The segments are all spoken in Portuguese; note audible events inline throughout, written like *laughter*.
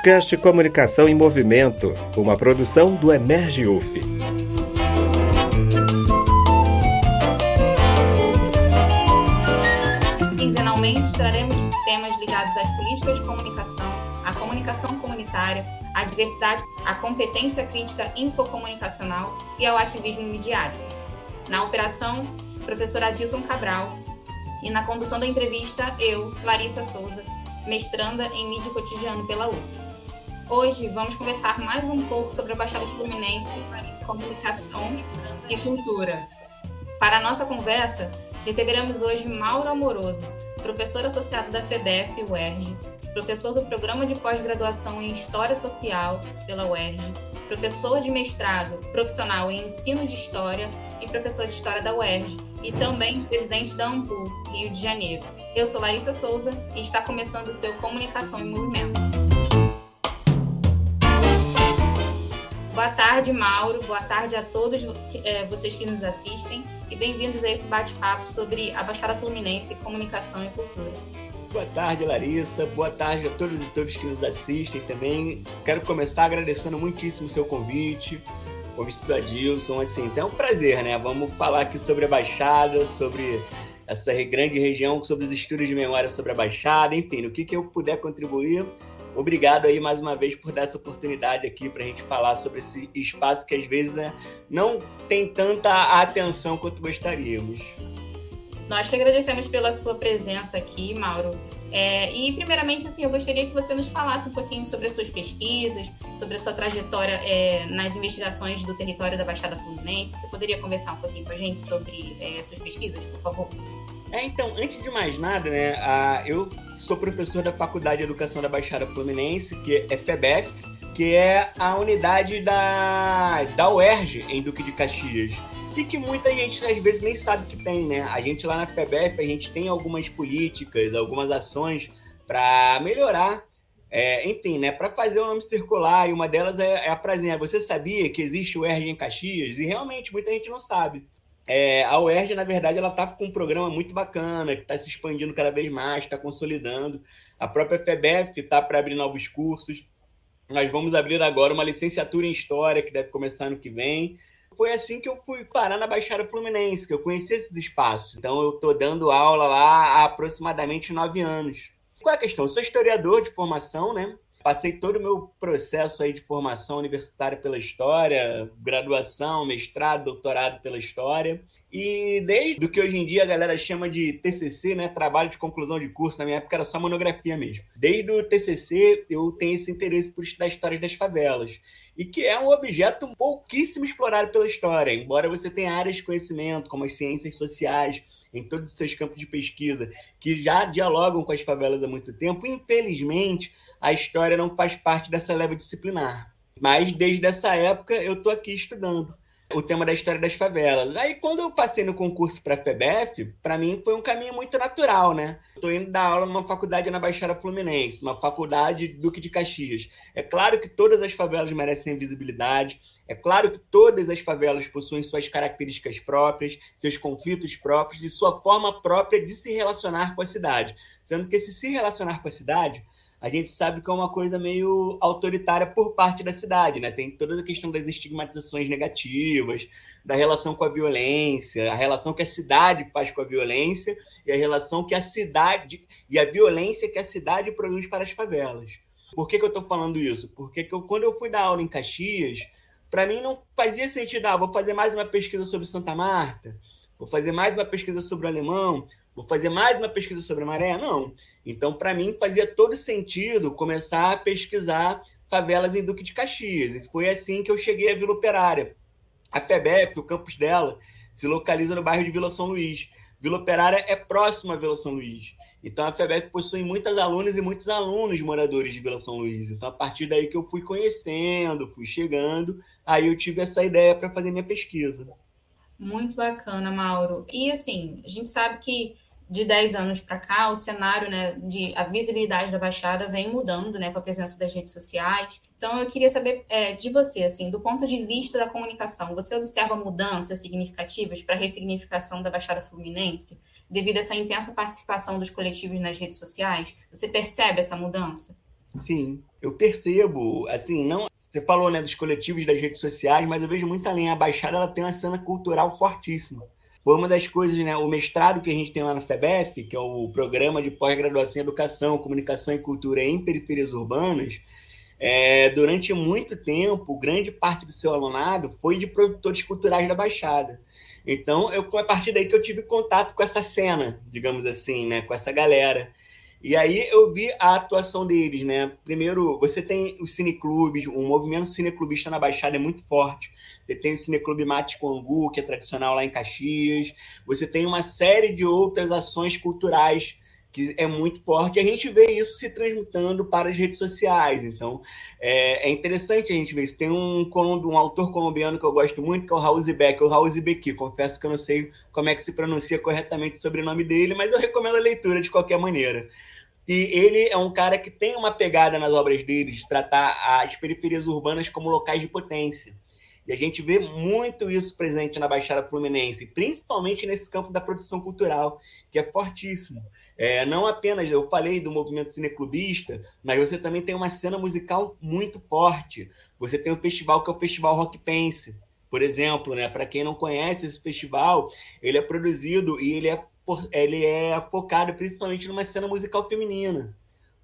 podcast Comunicação em Movimento, uma produção do Emerge UF. Quinzenalmente traremos temas ligados às políticas de comunicação, à comunicação comunitária, à diversidade, à competência crítica infocomunicacional e ao ativismo midiático. Na operação, professor Adilson Cabral, e na condução da entrevista, eu, Larissa Souza, mestranda em mídia cotidiano pela UF. Hoje vamos conversar mais um pouco sobre a Baixada Fluminense, comunicação e cultura. Para a nossa conversa, receberemos hoje Mauro Amoroso, professor associado da FEBEF UERJ, professor do Programa de Pós-Graduação em História Social pela UERJ, professor de mestrado profissional em Ensino de História e professor de História da UERJ, e também presidente da Ampul, Rio de Janeiro. Eu sou Larissa Souza e está começando o seu Comunicação em Movimento. Boa tarde, Mauro. Boa tarde a todos é, vocês que nos assistem e bem-vindos a esse bate-papo sobre a Baixada Fluminense, Comunicação e Cultura. Boa tarde, Larissa. Boa tarde a todos e todos que nos assistem também. Quero começar agradecendo muitíssimo o seu convite, o do Adilson. Assim, então é um prazer, né? Vamos falar aqui sobre a Baixada, sobre essa grande região, sobre os estudos de memória sobre a Baixada, enfim, no que, que eu puder contribuir. Obrigado aí mais uma vez por dar essa oportunidade aqui para a gente falar sobre esse espaço que às vezes né, não tem tanta atenção quanto gostaríamos. Nós que agradecemos pela sua presença aqui, Mauro. É, e, primeiramente, assim, eu gostaria que você nos falasse um pouquinho sobre as suas pesquisas, sobre a sua trajetória é, nas investigações do território da Baixada Fluminense. Você poderia conversar um pouquinho com a gente sobre é, suas pesquisas, por favor? É, então, antes de mais nada, né, a, eu sou professor da Faculdade de Educação da Baixada Fluminense, que é que é a unidade da, da UERJ, em Duque de Caxias e que muita gente às vezes nem sabe que tem, né? A gente lá na FEBEF, a gente tem algumas políticas, algumas ações para melhorar, é, enfim, né? Para fazer o nome circular, e uma delas é, é a frasinha, você sabia que existe o UERJ em Caxias? E realmente muita gente não sabe. É, a UERJ, na verdade, ela está com um programa muito bacana, que está se expandindo cada vez mais, está consolidando. A própria FEBEF está para abrir novos cursos. Nós vamos abrir agora uma licenciatura em História, que deve começar ano que vem foi assim que eu fui parar na Baixada Fluminense, que eu conheci esses espaços. Então eu estou dando aula lá há aproximadamente nove anos. Qual é a questão? Eu sou historiador de formação, né? Passei todo o meu processo aí de formação universitária pela história, graduação, mestrado, doutorado pela história. E desde o que hoje em dia a galera chama de TCC, né, trabalho de conclusão de curso, na minha época era só monografia mesmo. Desde o TCC eu tenho esse interesse por estudar histórias das favelas, e que é um objeto pouquíssimo explorado pela história, embora você tenha áreas de conhecimento, como as ciências sociais, em todos os seus campos de pesquisa, que já dialogam com as favelas há muito tempo, infelizmente a história não faz parte dessa leva disciplinar. Mas desde essa época eu estou aqui estudando o tema da história das favelas. Aí quando eu passei no concurso para a FEBEF, para mim foi um caminho muito natural, né? Estou indo dar aula numa faculdade na Baixada Fluminense, uma faculdade Duque de Caxias. É claro que todas as favelas merecem visibilidade, é claro que todas as favelas possuem suas características próprias, seus conflitos próprios e sua forma própria de se relacionar com a cidade. Sendo que esse se relacionar com a cidade a gente sabe que é uma coisa meio autoritária por parte da cidade, né? Tem toda a questão das estigmatizações negativas, da relação com a violência, a relação que a cidade faz com a violência e a relação que a cidade e a violência que a cidade produz para as favelas. Por que, que eu estou falando isso? Porque eu, quando eu fui dar aula em Caxias, para mim não fazia sentido, ah, vou fazer mais uma pesquisa sobre Santa Marta, vou fazer mais uma pesquisa sobre o alemão, vou fazer mais uma pesquisa sobre a maré? Não. Então, para mim, fazia todo sentido começar a pesquisar favelas em Duque de Caxias. E foi assim que eu cheguei à Vila Operária. A FEBEF, o campus dela, se localiza no bairro de Vila São Luís. Vila Operária é próxima a Vila São Luís. Então, a FEBEF possui muitas alunas e muitos alunos moradores de Vila São Luís. Então, a partir daí que eu fui conhecendo, fui chegando, aí eu tive essa ideia para fazer minha pesquisa. Muito bacana, Mauro. E assim, a gente sabe que de 10 anos para cá, o cenário né, de a visibilidade da Baixada vem mudando né, com a presença das redes sociais. Então, eu queria saber é, de você, assim, do ponto de vista da comunicação, você observa mudanças significativas para a ressignificação da Baixada Fluminense devido a essa intensa participação dos coletivos nas redes sociais? Você percebe essa mudança? Sim, eu percebo, assim, não. Você falou, né, dos coletivos das redes sociais, mas eu vejo muito além. A Baixada ela tem uma cena cultural fortíssima. Foi uma das coisas, né? O mestrado que a gente tem lá na FEBEF, que é o Programa de Pós-Graduação em Educação, Comunicação e Cultura em Periferias Urbanas, é, durante muito tempo, grande parte do seu alunado foi de produtores culturais da Baixada. Então, eu, a partir daí que eu tive contato com essa cena, digamos assim, né? Com essa galera. E aí eu vi a atuação deles, né? Primeiro, você tem os cineclubes, o movimento cineclubista na Baixada é muito forte. Você tem o Cineclube Mate Congu, que é tradicional lá em Caxias. Você tem uma série de outras ações culturais que é muito forte. E a gente vê isso se transmutando para as redes sociais. Então, é, é interessante a gente ver isso. Tem um, um autor colombiano que eu gosto muito, que é o Raul Zibek, o Raul Zibeki. Confesso que eu não sei como é que se pronuncia corretamente o sobrenome dele, mas eu recomendo a leitura de qualquer maneira. E ele é um cara que tem uma pegada nas obras dele de tratar as periferias urbanas como locais de potência. E a gente vê muito isso presente na Baixada Fluminense, principalmente nesse campo da produção cultural, que é fortíssimo. É, não apenas, eu falei do movimento cineclubista, mas você também tem uma cena musical muito forte. Você tem um festival que é o Festival Rock Pense, por exemplo, né? Para quem não conhece esse festival, ele é produzido e ele é ele é focado principalmente numa cena musical feminina,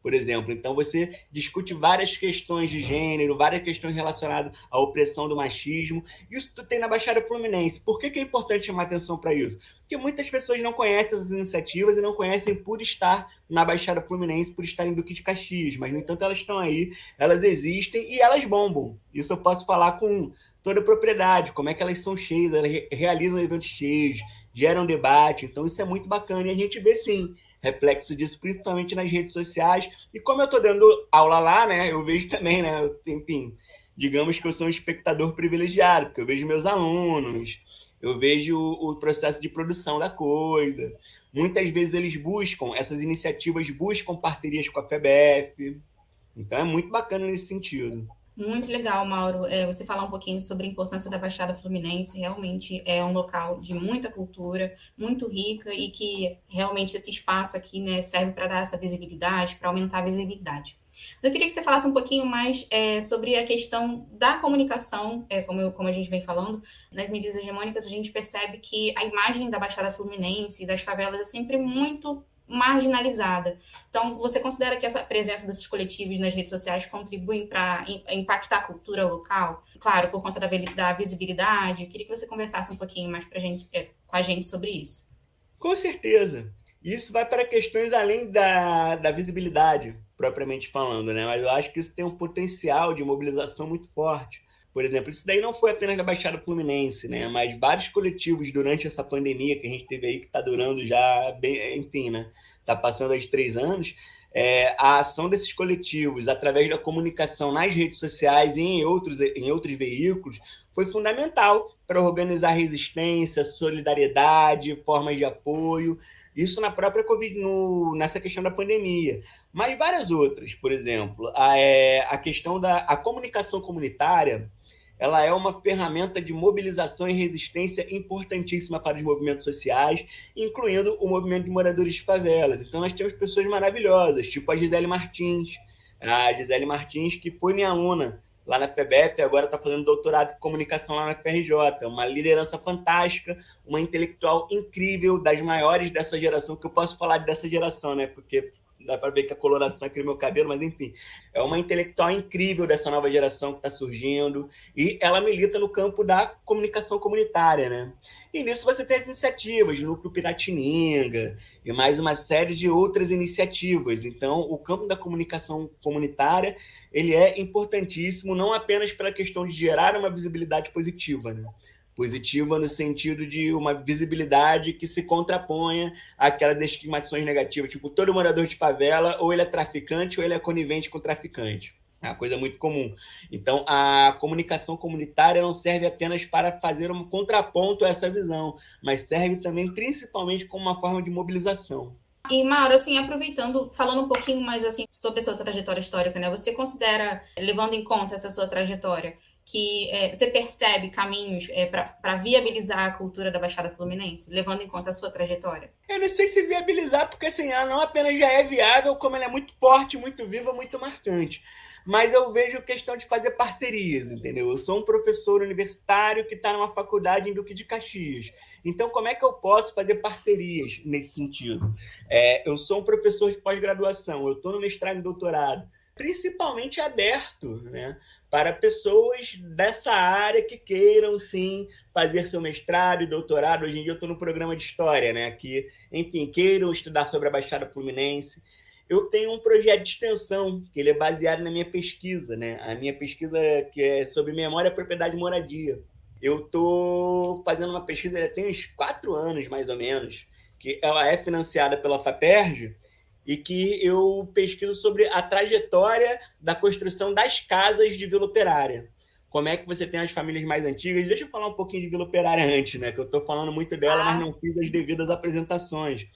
por exemplo. Então você discute várias questões de gênero, várias questões relacionadas à opressão do machismo. Isso tu tem na Baixada Fluminense. Por que, que é importante chamar atenção para isso? Porque muitas pessoas não conhecem as iniciativas e não conhecem por estar na Baixada Fluminense, por estar em Duque de Caxias. Mas, no entanto, elas estão aí, elas existem e elas bombam. Isso eu posso falar com toda a propriedade, como é que elas são cheias, elas realizam eventos cheios, geram debate, então isso é muito bacana e a gente vê sim reflexo disso principalmente nas redes sociais. E como eu estou dando aula lá, né, eu vejo também, né, enfim, digamos que eu sou um espectador privilegiado, porque eu vejo meus alunos, eu vejo o processo de produção da coisa. Muitas vezes eles buscam, essas iniciativas buscam parcerias com a FEBEF. Então é muito bacana nesse sentido. Muito legal, Mauro, é, você falar um pouquinho sobre a importância da Baixada Fluminense. Realmente é um local de muita cultura, muito rica e que realmente esse espaço aqui né, serve para dar essa visibilidade, para aumentar a visibilidade. Eu queria que você falasse um pouquinho mais é, sobre a questão da comunicação, é, como, eu, como a gente vem falando, nas mídias hegemônicas, a gente percebe que a imagem da Baixada Fluminense e das favelas é sempre muito marginalizada. Então, você considera que essa presença desses coletivos nas redes sociais contribuem para impactar a cultura local? Claro, por conta da, da visibilidade. Queria que você conversasse um pouquinho mais pra gente, é, com a gente sobre isso. Com certeza. Isso vai para questões além da, da visibilidade, propriamente falando, né? Mas eu acho que isso tem um potencial de mobilização muito forte. Por exemplo, isso daí não foi apenas da Baixada Fluminense, né? Mas vários coletivos durante essa pandemia que a gente teve aí, que está durando já, bem, enfim, né? Está passando aí três anos. É, a ação desses coletivos, através da comunicação nas redes sociais e em outros, em outros veículos, foi fundamental para organizar resistência, solidariedade, formas de apoio. Isso na própria Covid, no, nessa questão da pandemia. Mas várias outras, por exemplo, a, é, a questão da a comunicação comunitária ela é uma ferramenta de mobilização e resistência importantíssima para os movimentos sociais, incluindo o movimento de moradores de favelas. Então, nós temos pessoas maravilhosas, tipo a Gisele Martins. A Gisele Martins, que foi minha aluna lá na FEBEP, agora está fazendo doutorado em comunicação lá na FRJ. Uma liderança fantástica, uma intelectual incrível, das maiores dessa geração, que eu posso falar dessa geração, né? Porque dá para ver que a coloração aqui no meu cabelo, mas enfim, é uma intelectual incrível dessa nova geração que está surgindo e ela milita no campo da comunicação comunitária, né? E nisso você tem as iniciativas, Núcleo Piratininga e mais uma série de outras iniciativas. Então, o campo da comunicação comunitária ele é importantíssimo não apenas pela questão de gerar uma visibilidade positiva, né? Positiva no sentido de uma visibilidade que se contraponha àquelas estigmatizações negativas, tipo, todo morador de favela, ou ele é traficante, ou ele é conivente com traficante. É uma coisa muito comum. Então, a comunicação comunitária não serve apenas para fazer um contraponto a essa visão, mas serve também principalmente como uma forma de mobilização. E, Mauro, assim, aproveitando, falando um pouquinho mais assim sobre a sua trajetória histórica, né? Você considera, levando em conta essa sua trajetória, que é, você percebe caminhos é, para viabilizar a cultura da Baixada Fluminense, levando em conta a sua trajetória? Eu não sei se viabilizar, porque assim, ela não apenas já é viável, como ela é muito forte, muito viva, muito marcante. Mas eu vejo questão de fazer parcerias, entendeu? Eu sou um professor universitário que está numa faculdade em Duque de Caxias. Então, como é que eu posso fazer parcerias nesse sentido? É, eu sou um professor de pós-graduação, eu estou no mestrado e doutorado, principalmente aberto, né? Para pessoas dessa área que queiram sim fazer seu mestrado e doutorado. Hoje em dia eu estou no programa de história, né? Que, enfim, queiram estudar sobre a Baixada Fluminense. Eu tenho um projeto de extensão que ele é baseado na minha pesquisa, né? A minha pesquisa que é sobre memória, propriedade e moradia. Eu estou fazendo uma pesquisa já tem uns quatro anos mais ou menos, que ela é financiada pela Faperj e que eu pesquiso sobre a trajetória da construção das casas de Vila Operária. Como é que você tem as famílias mais antigas? Deixa eu falar um pouquinho de Vila Operária antes, né? Que eu estou falando muito dela, ah. mas não fiz as devidas apresentações.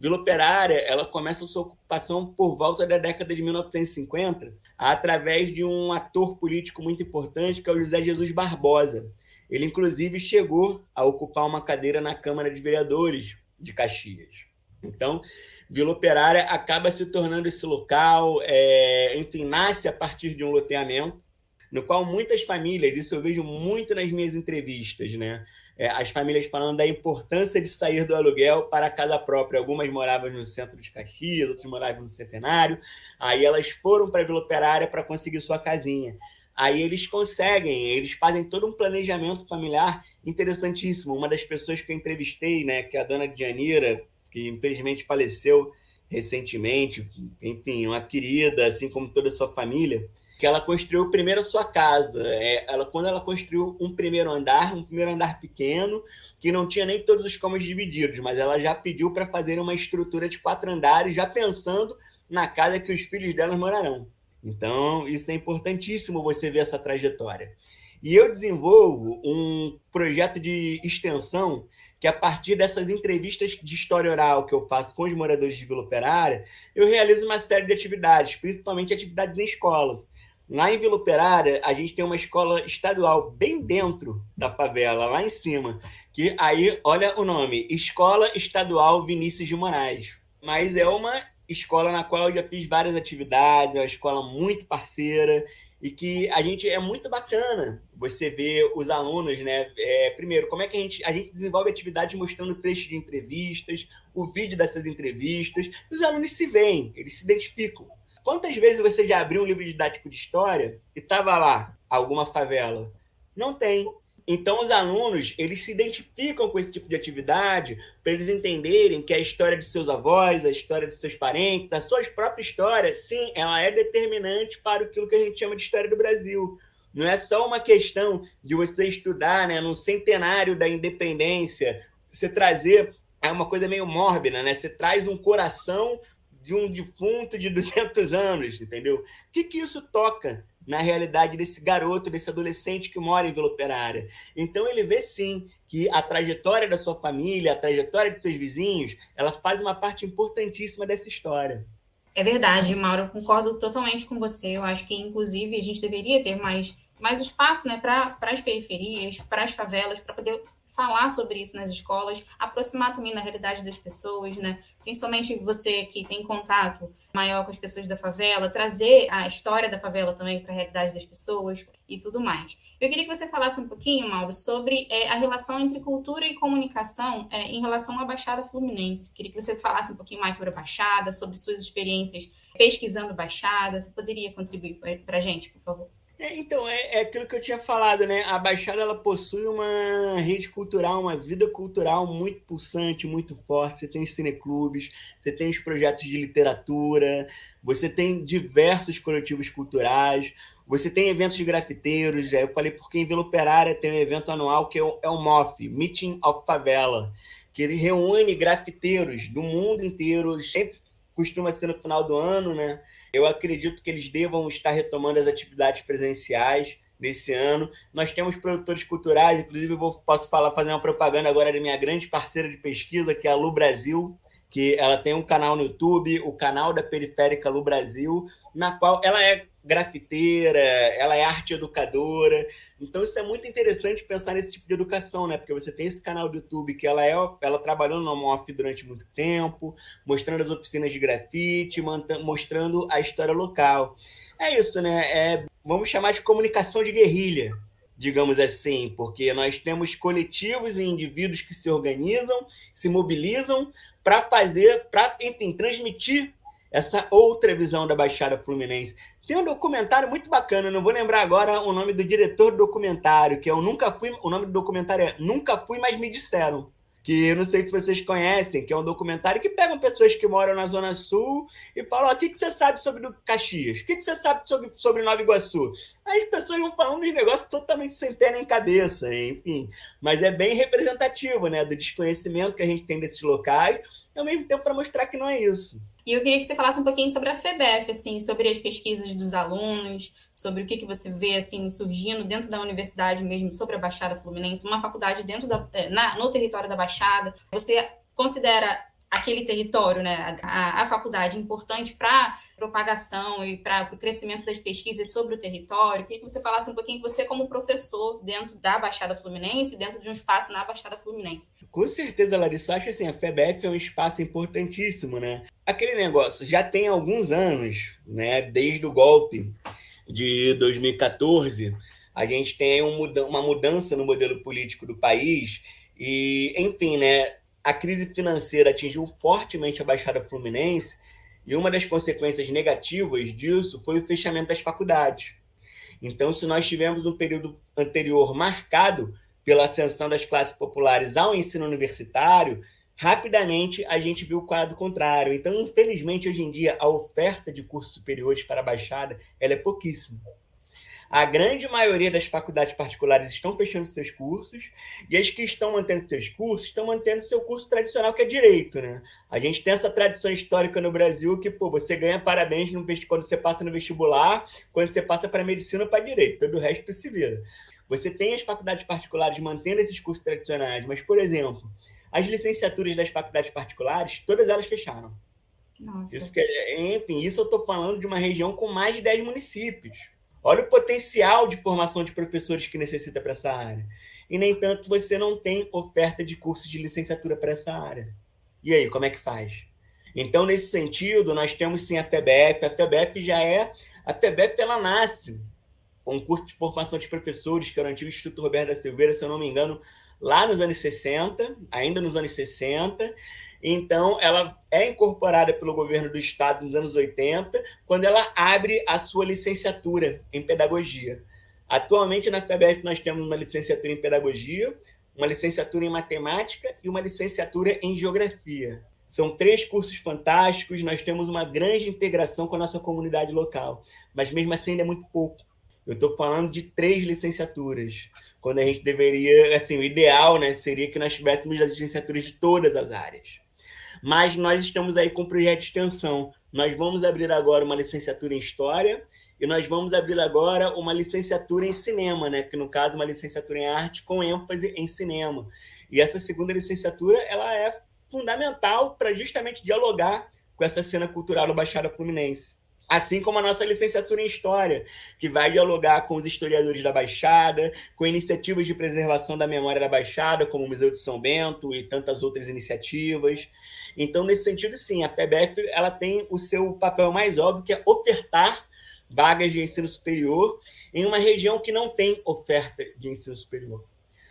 Vila Operária, ela começa a sua ocupação por volta da década de 1950, através de um ator político muito importante, que é o José Jesus Barbosa. Ele, inclusive, chegou a ocupar uma cadeira na Câmara de Vereadores de Caxias. Então, Vila Operária acaba se tornando esse local, é, enfim, nasce a partir de um loteamento, no qual muitas famílias, isso eu vejo muito nas minhas entrevistas, né? É, as famílias falando da importância de sair do aluguel para a casa própria. Algumas moravam no centro de Caxias, outras moravam no Centenário. Aí elas foram para a Vila Operária para conseguir sua casinha. Aí eles conseguem, eles fazem todo um planejamento familiar interessantíssimo. Uma das pessoas que eu entrevistei, né, que é a dona Dianira, que infelizmente faleceu recentemente, enfim, uma querida, assim como toda a sua família, que ela construiu primeiro a sua casa. É, ela, quando ela construiu um primeiro andar, um primeiro andar pequeno, que não tinha nem todos os cômodos divididos, mas ela já pediu para fazer uma estrutura de quatro andares, já pensando na casa que os filhos dela morarão. Então, isso é importantíssimo você ver essa trajetória. E eu desenvolvo um projeto de extensão que, a partir dessas entrevistas de história oral que eu faço com os moradores de Vila Operária, eu realizo uma série de atividades, principalmente atividades em escola. Lá em Vila Operária, a gente tem uma escola estadual bem dentro da favela, lá em cima, que aí, olha o nome, Escola Estadual Vinícius de Moraes. Mas é uma escola na qual eu já fiz várias atividades, é uma escola muito parceira e que a gente é muito bacana você ver os alunos, né? É, primeiro, como é que a gente, a gente desenvolve atividades mostrando trechos de entrevistas, o vídeo dessas entrevistas, os alunos se veem, eles se identificam. Quantas vezes você já abriu um livro didático de história e estava lá alguma favela? Não tem. Então, os alunos, eles se identificam com esse tipo de atividade para eles entenderem que a história de seus avós, a história de seus parentes, a sua própria história, sim, ela é determinante para aquilo que a gente chama de história do Brasil. Não é só uma questão de você estudar né, no centenário da independência, você trazer é uma coisa meio mórbida, né? Você traz um coração de um defunto de 200 *laughs* anos, entendeu? O que, que isso toca na realidade desse garoto, desse adolescente que mora em Vila Operária. Então ele vê sim que a trajetória da sua família, a trajetória de seus vizinhos, ela faz uma parte importantíssima dessa história. É verdade, Mauro, eu concordo totalmente com você. Eu acho que, inclusive, a gente deveria ter mais, mais espaço né, para as periferias, para as favelas, para poder falar sobre isso nas escolas, aproximar também da realidade das pessoas, né? Principalmente você que tem contato maior com as pessoas da favela, trazer a história da favela também para a realidade das pessoas e tudo mais. Eu queria que você falasse um pouquinho, Mauro, sobre é, a relação entre cultura e comunicação é, em relação à Baixada Fluminense. Queria que você falasse um pouquinho mais sobre a Baixada, sobre suas experiências pesquisando Baixada. Você poderia contribuir para a gente, por favor? É, então, é, é, aquilo que eu tinha falado, né? A Baixada ela possui uma rede cultural, uma vida cultural muito pulsante, muito forte. Você tem cineclubes, você tem os projetos de literatura, você tem diversos coletivos culturais, você tem eventos de grafiteiros. Eu falei porque em Vila Operária tem um evento anual que é o, é o MOF, Meeting of Favela, que ele reúne grafiteiros do mundo inteiro, sempre costuma ser no final do ano, né? Eu acredito que eles devam estar retomando as atividades presenciais nesse ano. Nós temos produtores culturais, inclusive eu vou, posso falar, fazer uma propaganda agora da minha grande parceira de pesquisa, que é a Lu Brasil, que ela tem um canal no YouTube, o canal da Periférica Lu Brasil, na qual ela é grafiteira, ela é arte educadora. Então isso é muito interessante pensar nesse tipo de educação, né? Porque você tem esse canal do YouTube que ela é, ela trabalhou no MOF durante muito tempo, mostrando as oficinas de grafite, mostrando a história local. É isso, né? É, vamos chamar de comunicação de guerrilha, digamos assim, porque nós temos coletivos e indivíduos que se organizam, se mobilizam para fazer, para transmitir essa outra visão da Baixada Fluminense. Tem um documentário muito bacana, não vou lembrar agora o nome do diretor do documentário, que é o Nunca Fui, o nome do documentário é Nunca Fui, mas me disseram que eu não sei se vocês conhecem, que é um documentário que pegam pessoas que moram na Zona Sul e falam: o que, que você sabe sobre Caxias? O que, que você sabe sobre, sobre Nova Iguaçu? Aí as pessoas vão falando de negócios totalmente sem pé nem cabeça, enfim. Mas é bem representativo, né, do desconhecimento que a gente tem desses locais, e ao mesmo tempo para mostrar que não é isso. E eu queria que você falasse um pouquinho sobre a FEBEF, assim, sobre as pesquisas dos alunos, sobre o que, que você vê assim surgindo dentro da universidade mesmo sobre a Baixada Fluminense, uma faculdade dentro da, é, na, no território da Baixada. Você considera aquele território, né, a, a faculdade importante para propagação e para o crescimento das pesquisas sobre o território. Queria que você falasse um pouquinho você como professor dentro da Baixada Fluminense, dentro de um espaço na Baixada Fluminense. Com certeza, Larissa, acho assim, a FEBEF é um espaço importantíssimo, né? Aquele negócio já tem alguns anos, né, desde o golpe de 2014, a gente tem uma mudança no modelo político do país e, enfim, né, a crise financeira atingiu fortemente a Baixada Fluminense e uma das consequências negativas disso foi o fechamento das faculdades. Então, se nós tivemos um período anterior marcado pela ascensão das classes populares ao ensino universitário, rapidamente a gente viu o quadro contrário. Então, infelizmente, hoje em dia, a oferta de cursos superiores para a Baixada ela é pouquíssima. A grande maioria das faculdades particulares estão fechando seus cursos e as que estão mantendo seus cursos estão mantendo seu curso tradicional, que é direito, né? A gente tem essa tradição histórica no Brasil que, pô, você ganha parabéns no, quando você passa no vestibular, quando você passa para medicina ou para direito, todo o resto se vira. Você tem as faculdades particulares mantendo esses cursos tradicionais, mas, por exemplo, as licenciaturas das faculdades particulares, todas elas fecharam. Nossa. Isso que, é, enfim, isso eu estou falando de uma região com mais de 10 municípios. Olha o potencial de formação de professores que necessita para essa área. E, nem tanto, você não tem oferta de cursos de licenciatura para essa área. E aí, como é que faz? Então, nesse sentido, nós temos sim a FEBEF. A FEBEF já é. A FEBEF ela nasce com um curso de formação de professores, que era o antigo Instituto Roberto da Silveira, se eu não me engano, lá nos anos 60, ainda nos anos 60. Então, ela é incorporada pelo governo do estado nos anos 80, quando ela abre a sua licenciatura em pedagogia. Atualmente, na FEBF, nós temos uma licenciatura em pedagogia, uma licenciatura em matemática e uma licenciatura em geografia. São três cursos fantásticos, nós temos uma grande integração com a nossa comunidade local, mas mesmo assim ainda é muito pouco. Eu estou falando de três licenciaturas, quando a gente deveria, assim, o ideal né, seria que nós tivéssemos as licenciaturas de todas as áreas. Mas nós estamos aí com o projeto de extensão. Nós vamos abrir agora uma licenciatura em História e nós vamos abrir agora uma licenciatura em Cinema, né? que no caso uma licenciatura em Arte com ênfase em Cinema. E essa segunda licenciatura ela é fundamental para justamente dialogar com essa cena cultural do Baixada Fluminense. Assim como a nossa licenciatura em História, que vai dialogar com os historiadores da Baixada, com iniciativas de preservação da memória da Baixada, como o Museu de São Bento e tantas outras iniciativas. Então, nesse sentido, sim, a PBF ela tem o seu papel mais óbvio, que é ofertar vagas de ensino superior em uma região que não tem oferta de ensino superior.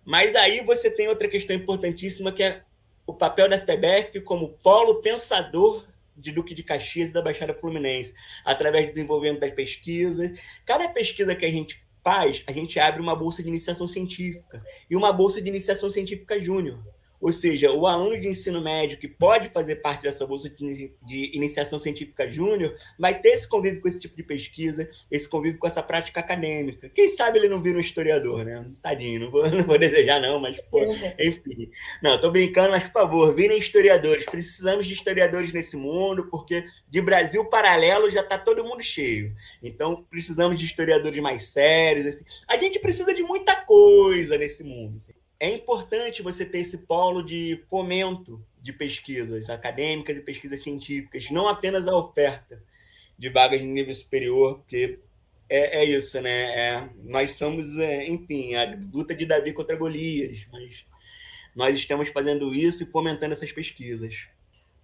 Mas aí você tem outra questão importantíssima, que é o papel da FEBEF como polo pensador de Duque de Caxias e da Baixada Fluminense, através do desenvolvimento das pesquisas. Cada pesquisa que a gente faz, a gente abre uma bolsa de iniciação científica e uma bolsa de iniciação científica júnior. Ou seja, o aluno de ensino médio que pode fazer parte dessa bolsa de, iniciação científica júnior vai ter esse convívio com esse tipo de pesquisa, esse convívio com essa prática acadêmica. Quem sabe ele não vira um historiador, né? Tadinho, não vou, *laughs* não vou desejar não, mas, pô, enfim. Não, tô brincando, mas, por favor, virem historiadores. Precisamos de historiadores nesse mundo, porque de Brasil paralelo já tá todo mundo cheio. Então, precisamos de historiadores mais sérios. Assim. A gente precisa de muita coisa nesse mundo é importante você ter esse polo de fomento de pesquisas acadêmicas e pesquisas científicas, não apenas a oferta de vagas de nível superior, porque é, é isso, né? É, nós somos, é, enfim, a luta de Davi contra Golias, mas nós estamos fazendo isso e fomentando essas pesquisas.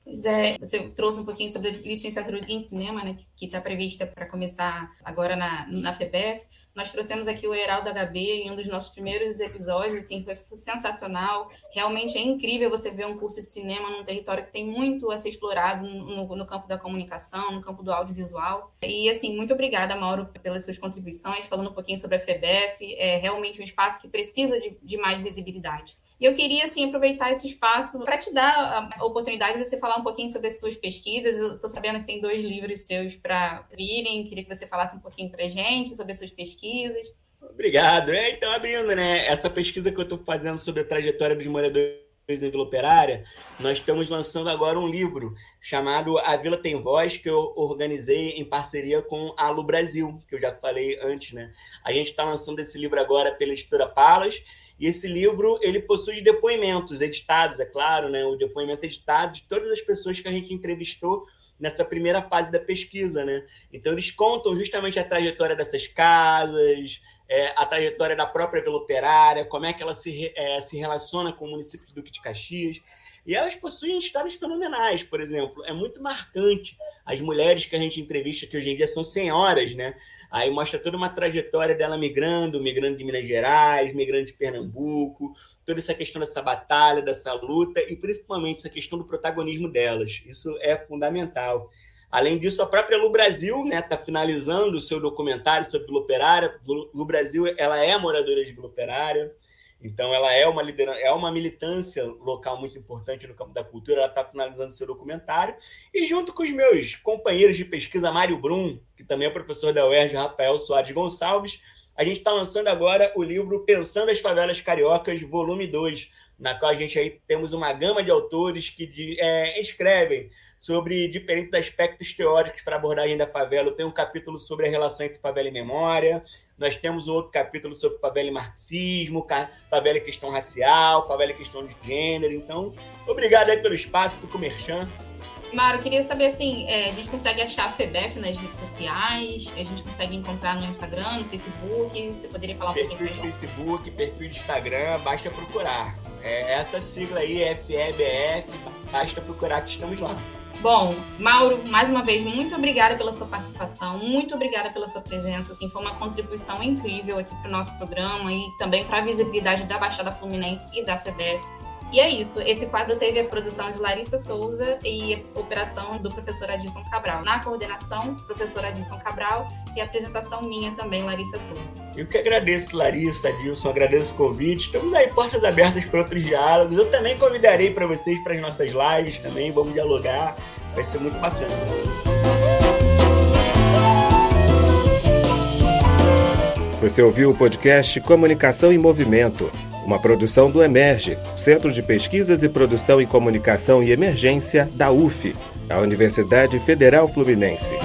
Pois é, você trouxe um pouquinho sobre a licenciatura em cinema, né, que está prevista para começar agora na, na FEBEF. Nós trouxemos aqui o Heraldo HB em um dos nossos primeiros episódios, assim, foi sensacional. Realmente é incrível você ver um curso de cinema num território que tem muito a ser explorado no, no campo da comunicação, no campo do audiovisual. E, assim, muito obrigada, Mauro, pelas suas contribuições, falando um pouquinho sobre a FEBEF. É realmente um espaço que precisa de, de mais visibilidade. E eu queria, assim, aproveitar esse espaço para te dar a oportunidade de você falar um pouquinho sobre as suas pesquisas. Eu estou sabendo que tem dois livros seus para virem. Queria que você falasse um pouquinho para gente sobre as suas pesquisas. Obrigado. É, então, abrindo, né, essa pesquisa que eu estou fazendo sobre a trajetória dos moradores da Vila Operária, nós estamos lançando agora um livro chamado A Vila Tem Voz, que eu organizei em parceria com a Alu Brasil, que eu já falei antes, né? A gente está lançando esse livro agora pela editora Palas e esse livro ele possui depoimentos editados, é claro, né? O depoimento editado de todas as pessoas que a gente entrevistou nessa primeira fase da pesquisa, né? Então eles contam justamente a trajetória dessas casas, é, a trajetória da própria Vila Operária, como é que ela se, é, se relaciona com o município de Duque de Caxias. E elas possuem histórias fenomenais, por exemplo. É muito marcante as mulheres que a gente entrevista, que hoje em dia são senhoras, né? Aí mostra toda uma trajetória dela migrando, migrando de Minas Gerais, migrando de Pernambuco, toda essa questão dessa batalha, dessa luta e principalmente essa questão do protagonismo delas. Isso é fundamental. Além disso, a própria Lu Brasil está né, tá finalizando o seu documentário sobre Vila Operária. Lu Brasil ela é moradora de Vila Operária. Então, ela é uma liderança, é uma militância local muito importante no campo da cultura. Ela está finalizando seu documentário. E junto com os meus companheiros de pesquisa, Mário Brum, que também é professor da UERJ, Rafael Soares Gonçalves, a gente está lançando agora o livro Pensando as Favelas Cariocas, volume 2, na qual a gente aí temos uma gama de autores que de, é, escrevem sobre diferentes aspectos teóricos para abordagem da favela. Tenho um capítulo sobre a relação entre favela e memória, nós temos outro capítulo sobre favela e marxismo, favela e questão racial, favela e questão de gênero. Então, obrigado aí pelo espaço, fico merchan. Maro, queria saber assim, é, a gente consegue achar a FEBEF nas redes sociais, a gente consegue encontrar no Instagram, no Facebook, você poderia falar um perfil pouquinho Perfil de Facebook, perfil de Instagram, basta procurar. É, essa sigla aí, FEBF, basta procurar que estamos lá. Bom, Mauro, mais uma vez, muito obrigada pela sua participação, muito obrigada pela sua presença. Assim, foi uma contribuição incrível aqui para o nosso programa e também para a visibilidade da Baixada Fluminense e da FEBEF. E é isso. Esse quadro teve a produção de Larissa Souza e a operação do professor Adilson Cabral. Na coordenação, professor Adilson Cabral e a apresentação minha também, Larissa Souza. Eu que agradeço, Larissa, Adilson, agradeço o convite. Estamos aí, portas abertas para outros diálogos. Eu também convidarei para vocês para as nossas lives também. Vamos dialogar. Vai ser muito bacana. Você ouviu o podcast Comunicação em Movimento uma produção do Emerge, Centro de Pesquisas e Produção em Comunicação e Emergência da UF, a Universidade Federal Fluminense.